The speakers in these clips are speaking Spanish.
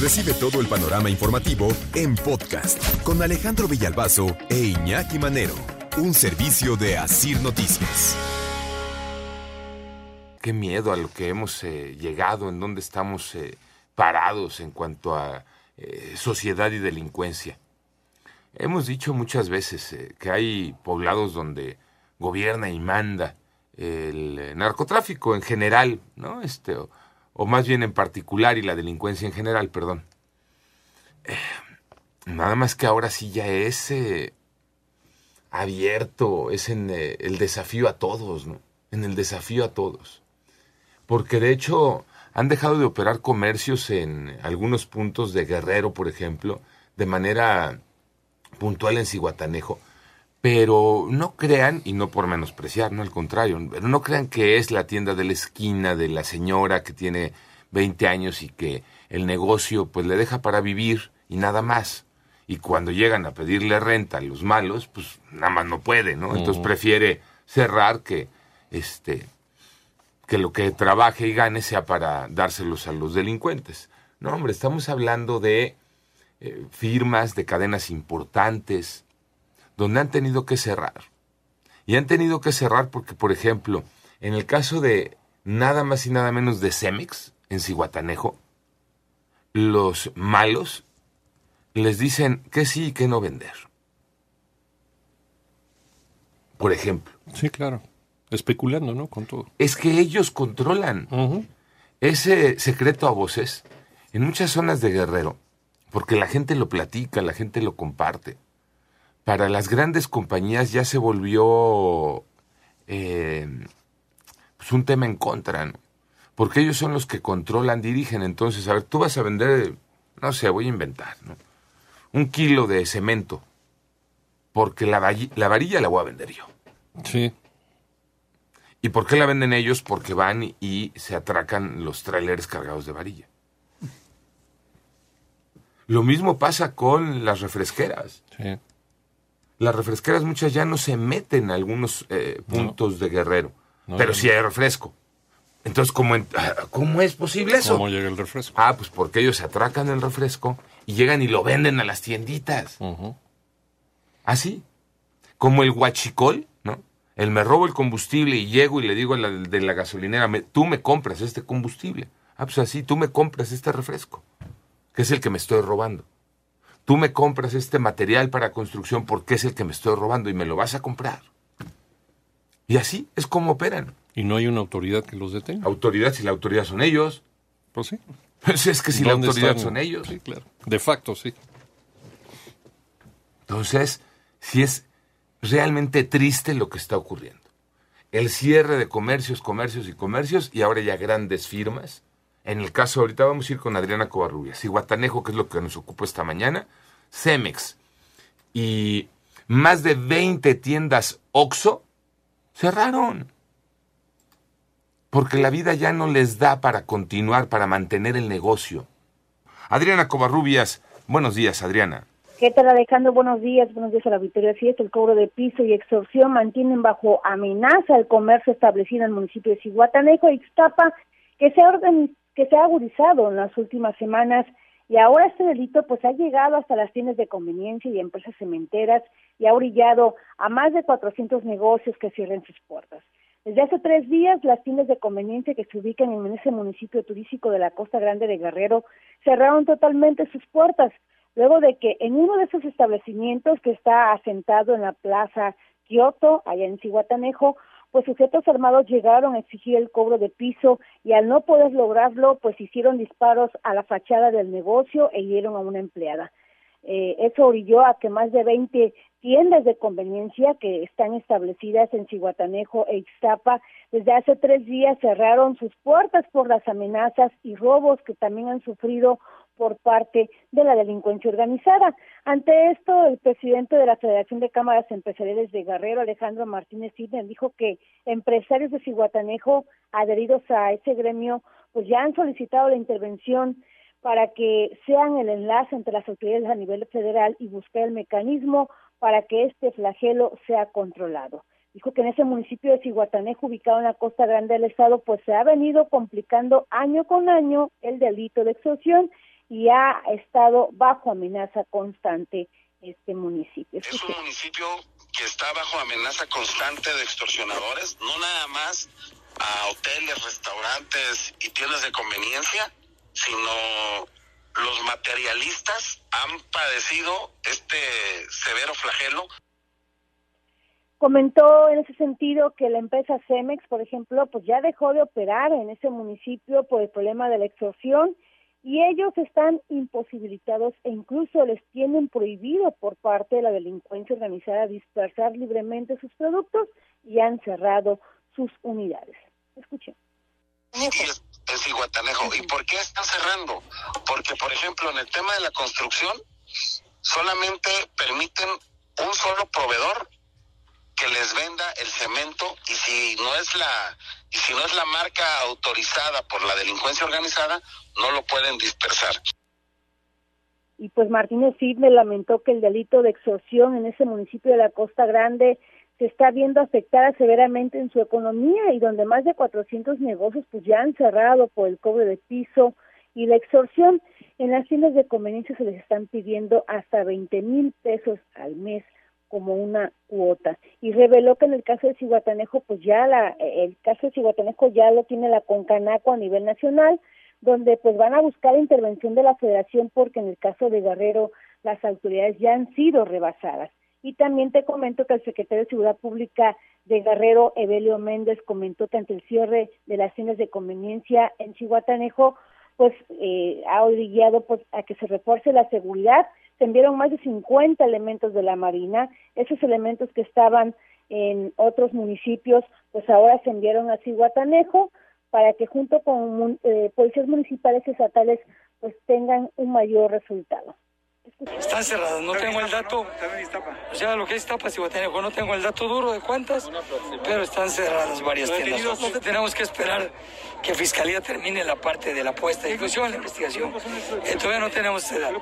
Recibe todo el panorama informativo en podcast con Alejandro Villalbazo e Iñaki Manero. Un servicio de Asir Noticias. Qué miedo a lo que hemos eh, llegado, en donde estamos. Eh, parados en cuanto a eh, sociedad y delincuencia. Hemos dicho muchas veces que hay poblados donde gobierna y manda el narcotráfico en general, ¿no? Este, o, más bien en particular y la delincuencia en general, perdón. nada más que ahora sí ya es abierto, es en el desafío a todos, ¿no? En el desafío a todos. Porque de hecho han dejado de operar comercios en algunos puntos de Guerrero, por ejemplo, de manera puntual en Cihuatanejo. Pero no crean, y no por menospreciar, no al contrario, pero no crean que es la tienda de la esquina de la señora que tiene 20 años y que el negocio pues le deja para vivir y nada más. Y cuando llegan a pedirle renta a los malos, pues nada más no puede, ¿no? Entonces prefiere cerrar que este que lo que trabaje y gane sea para dárselos a los delincuentes. No, hombre, estamos hablando de eh, firmas, de cadenas importantes, donde han tenido que cerrar. Y han tenido que cerrar porque, por ejemplo, en el caso de nada más y nada menos de Cemex, en Cihuatanejo, los malos les dicen que sí y que no vender. Por ejemplo. Sí, claro. Especulando, ¿no? Con todo. Es que ellos controlan ese secreto a voces en muchas zonas de Guerrero, porque la gente lo platica, la gente lo comparte. Para las grandes compañías ya se volvió eh, pues un tema en contra, ¿no? Porque ellos son los que controlan, dirigen. Entonces, a ver, tú vas a vender, no sé, voy a inventar, ¿no? Un kilo de cemento, porque la, la varilla la voy a vender yo. Sí. ¿Y por qué la venden ellos? Porque van y se atracan los trailers cargados de varilla. Lo mismo pasa con las refresqueras. Sí. Las refresqueras muchas ya no se meten en algunos eh, puntos de Guerrero, pero sí hay refresco. Entonces, ¿cómo, ¿cómo es posible eso? ¿Cómo llega el refresco? Ah, pues porque ellos se atracan el refresco y llegan y lo venden a las tienditas. Así. Como el huachicol, el me robo el combustible y llego y le digo a la de la gasolinera, tú me compras este combustible. Ah, pues así, tú me compras este refresco, que es el que me estoy robando. Tú me compras este material para construcción porque es el que me estoy robando y me lo vas a comprar. Y así es como operan. ¿Y no hay una autoridad que los detenga? Autoridad, si la autoridad son ellos. Pues sí. Pues es que si la autoridad son ellos. Sí, claro. De facto, sí. Entonces, si es realmente triste lo que está ocurriendo. El cierre de comercios, comercios y comercios y ahora ya grandes firmas. En el caso, ahorita vamos a ir con Adriana Covarrubias y Guatanejo, que es lo que nos ocupó esta mañana, Cemex y más de 20 tiendas OXO cerraron. Porque la vida ya no les da para continuar, para mantener el negocio. Adriana Covarrubias, buenos días, Adriana. ¿Qué tal Alejandro? Buenos días, buenos días a la Victoria Fiesta. El cobro de piso y extorsión mantienen bajo amenaza el comercio establecido en el municipio de Cihuatanejo Ixtapa, que se, ha que se ha agudizado en las últimas semanas y ahora este delito pues ha llegado hasta las tiendas de conveniencia y empresas cementeras y ha orillado a más de 400 negocios que cierren sus puertas. Desde hace tres días, las tiendas de conveniencia que se ubican en ese municipio turístico de la Costa Grande de Guerrero cerraron totalmente sus puertas luego de que en uno de esos establecimientos que está asentado en la Plaza Kioto, allá en Cihuatanejo, pues sujetos armados llegaron a exigir el cobro de piso y al no poder lograrlo, pues hicieron disparos a la fachada del negocio e hirieron a una empleada. Eh, eso orilló a que más de 20 tiendas de conveniencia que están establecidas en Cihuatanejo e Ixtapa desde hace tres días cerraron sus puertas por las amenazas y robos que también han sufrido por parte de la delincuencia organizada. Ante esto, el presidente de la Federación de Cámaras Empresariales de Guerrero, Alejandro Martínez Sidney, dijo que empresarios de Cihuatanejo adheridos a ese gremio, pues ya han solicitado la intervención para que sean el enlace entre las autoridades a nivel federal y buscar el mecanismo para que este flagelo sea controlado. Dijo que en ese municipio de Cihuatanejo, ubicado en la costa grande del estado, pues se ha venido complicando año con año el delito de extorsión y ha estado bajo amenaza constante este municipio. Es un municipio que está bajo amenaza constante de extorsionadores, no nada más a hoteles, restaurantes y tiendas de conveniencia, sino los materialistas han padecido este severo flagelo. Comentó en ese sentido que la empresa Cemex, por ejemplo, pues ya dejó de operar en ese municipio por el problema de la extorsión y ellos están imposibilitados e incluso les tienen prohibido por parte de la delincuencia organizada dispersar libremente sus productos y han cerrado sus unidades. Escuchen. Es Iguatanejo. ¿Y por qué están cerrando? Porque, por ejemplo, en el tema de la construcción, solamente permiten un solo proveedor que les venda el cemento y si no es la y si no es la marca autorizada por la delincuencia organizada no lo pueden dispersar. Y pues Martínez me lamentó que el delito de extorsión en ese municipio de la Costa Grande se está viendo afectada severamente en su economía y donde más de 400 negocios pues ya han cerrado por el cobre de piso y la extorsión. En las tiendas de conveniencia se les están pidiendo hasta 20 mil pesos al mes como una cuota y reveló que en el caso de Cihuatanejo pues ya la el caso de Cihuatanejo ya lo tiene la Concanaco a nivel nacional donde pues van a buscar intervención de la Federación porque en el caso de Guerrero las autoridades ya han sido rebasadas y también te comento que el secretario de Seguridad Pública de Guerrero, Evelio Méndez, comentó que ante el cierre de las tiendas de conveniencia en Cihuatanejo, pues eh, ha obligado pues, a que se refuerce la seguridad se enviaron más de 50 elementos de la Marina. Esos elementos que estaban en otros municipios, pues ahora se enviaron a Cihuatanejo para que junto con eh, policías municipales y estatales pues tengan un mayor resultado. Están cerradas, no tengo el dato. O sea, lo que es Tapas y Guatanejo, no tengo el dato duro de cuántas, pero están cerradas varias tiendas. Tenemos que esperar que Fiscalía termine la parte de la puesta de inclusión, la investigación. Eh, todavía no tenemos ese dato.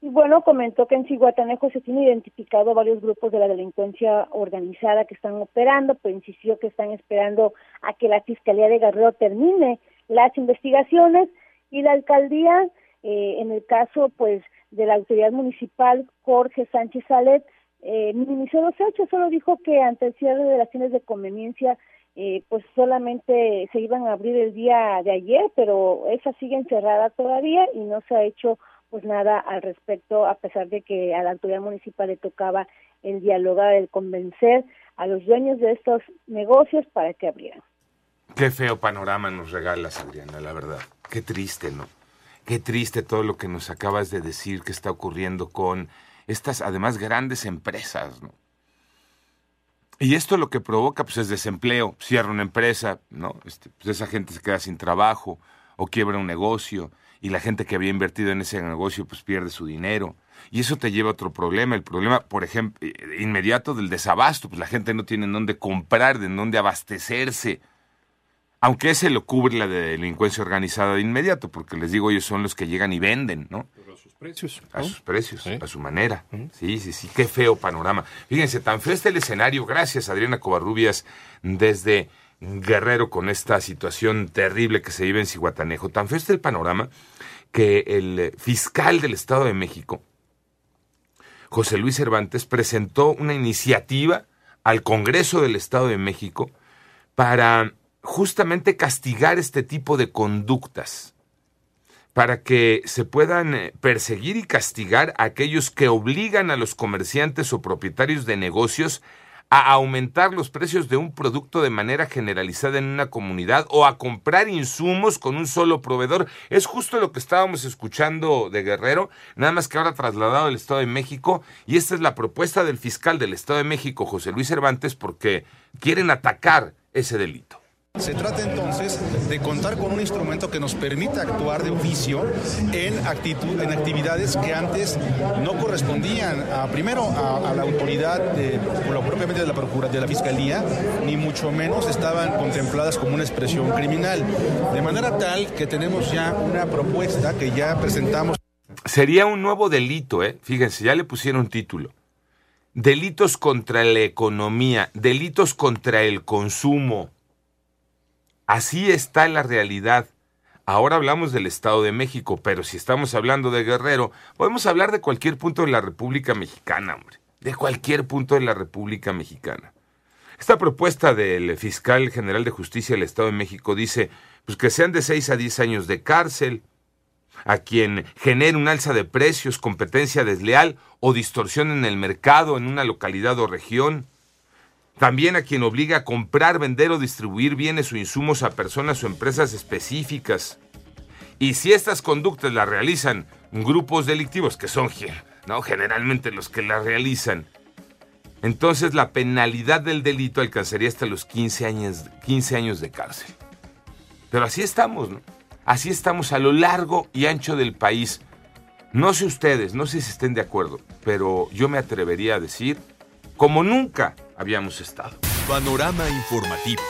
Y bueno, comentó que en Cihuatanejo se tiene identificado varios grupos de la delincuencia organizada que están operando, pero insistió que están esperando a que la Fiscalía de Guerrero termine las investigaciones y la alcaldía, eh, en el caso pues de la autoridad municipal Jorge Sánchez Salet, eh, minimizó los hechos, solo dijo que ante el cierre de las tiendas de conveniencia eh, pues solamente se iban a abrir el día de ayer, pero esa sigue encerrada todavía y no se ha hecho pues nada al respecto, a pesar de que a la autoridad municipal le tocaba el dialogar, el convencer a los dueños de estos negocios para que abrieran. Qué feo panorama nos regalas, Adriana, la verdad. Qué triste, ¿no? Qué triste todo lo que nos acabas de decir que está ocurriendo con estas, además, grandes empresas, ¿no? Y esto lo que provoca, pues, es desempleo. Cierra una empresa, ¿no? Este, pues esa gente se queda sin trabajo o quiebra un negocio y la gente que había invertido en ese negocio pues pierde su dinero. Y eso te lleva a otro problema, el problema, por ejemplo, inmediato del desabasto, pues la gente no tiene en dónde comprar, de dónde abastecerse. Aunque ese lo cubre la delincuencia organizada de inmediato, porque les digo, ellos son los que llegan y venden, ¿no? Pero a sus precios. A sus precios, a su manera. Sí, sí, sí, qué feo panorama. Fíjense, tan feo está el escenario, gracias Adriana Covarrubias, desde Guerrero con esta situación terrible que se vive en Cihuatanejo. Tan feo está el panorama que el fiscal del Estado de México, José Luis Cervantes, presentó una iniciativa al Congreso del Estado de México para justamente castigar este tipo de conductas, para que se puedan eh, perseguir y castigar a aquellos que obligan a los comerciantes o propietarios de negocios a aumentar los precios de un producto de manera generalizada en una comunidad o a comprar insumos con un solo proveedor. Es justo lo que estábamos escuchando de Guerrero, nada más que ahora trasladado al Estado de México. Y esta es la propuesta del fiscal del Estado de México, José Luis Cervantes, porque quieren atacar ese delito. Se trata entonces de contar con un instrumento que nos permita actuar de oficio en, en actividades que antes no correspondían a, primero a, la autoridad, de, lo propiamente de la Procuraduría, de la Fiscalía, ni mucho menos estaban contempladas como una expresión criminal. De manera tal que tenemos ya una propuesta que ya presentamos. Sería un nuevo delito, ¿eh? Fíjense, ya le pusieron título. Delitos contra la economía, delitos contra el consumo Así está la realidad. Ahora hablamos del Estado de México, pero si estamos hablando de Guerrero, podemos hablar de cualquier punto de la República Mexicana, hombre. De cualquier punto de la República Mexicana. Esta propuesta del fiscal general de justicia del Estado de México dice pues que sean de 6 a 10 años de cárcel a quien genere un alza de precios, competencia desleal o distorsión en el mercado en una localidad o región también a quien obliga a comprar, vender o distribuir bienes o insumos a personas o empresas específicas. Y si estas conductas las realizan grupos delictivos, que son generalmente los que las realizan, entonces la penalidad del delito alcanzaría hasta los 15 años, 15 años de cárcel. Pero así estamos, ¿no? Así estamos a lo largo y ancho del país. No sé ustedes, no sé si estén de acuerdo, pero yo me atrevería a decir, como nunca habíamos estado. Panorama informativo.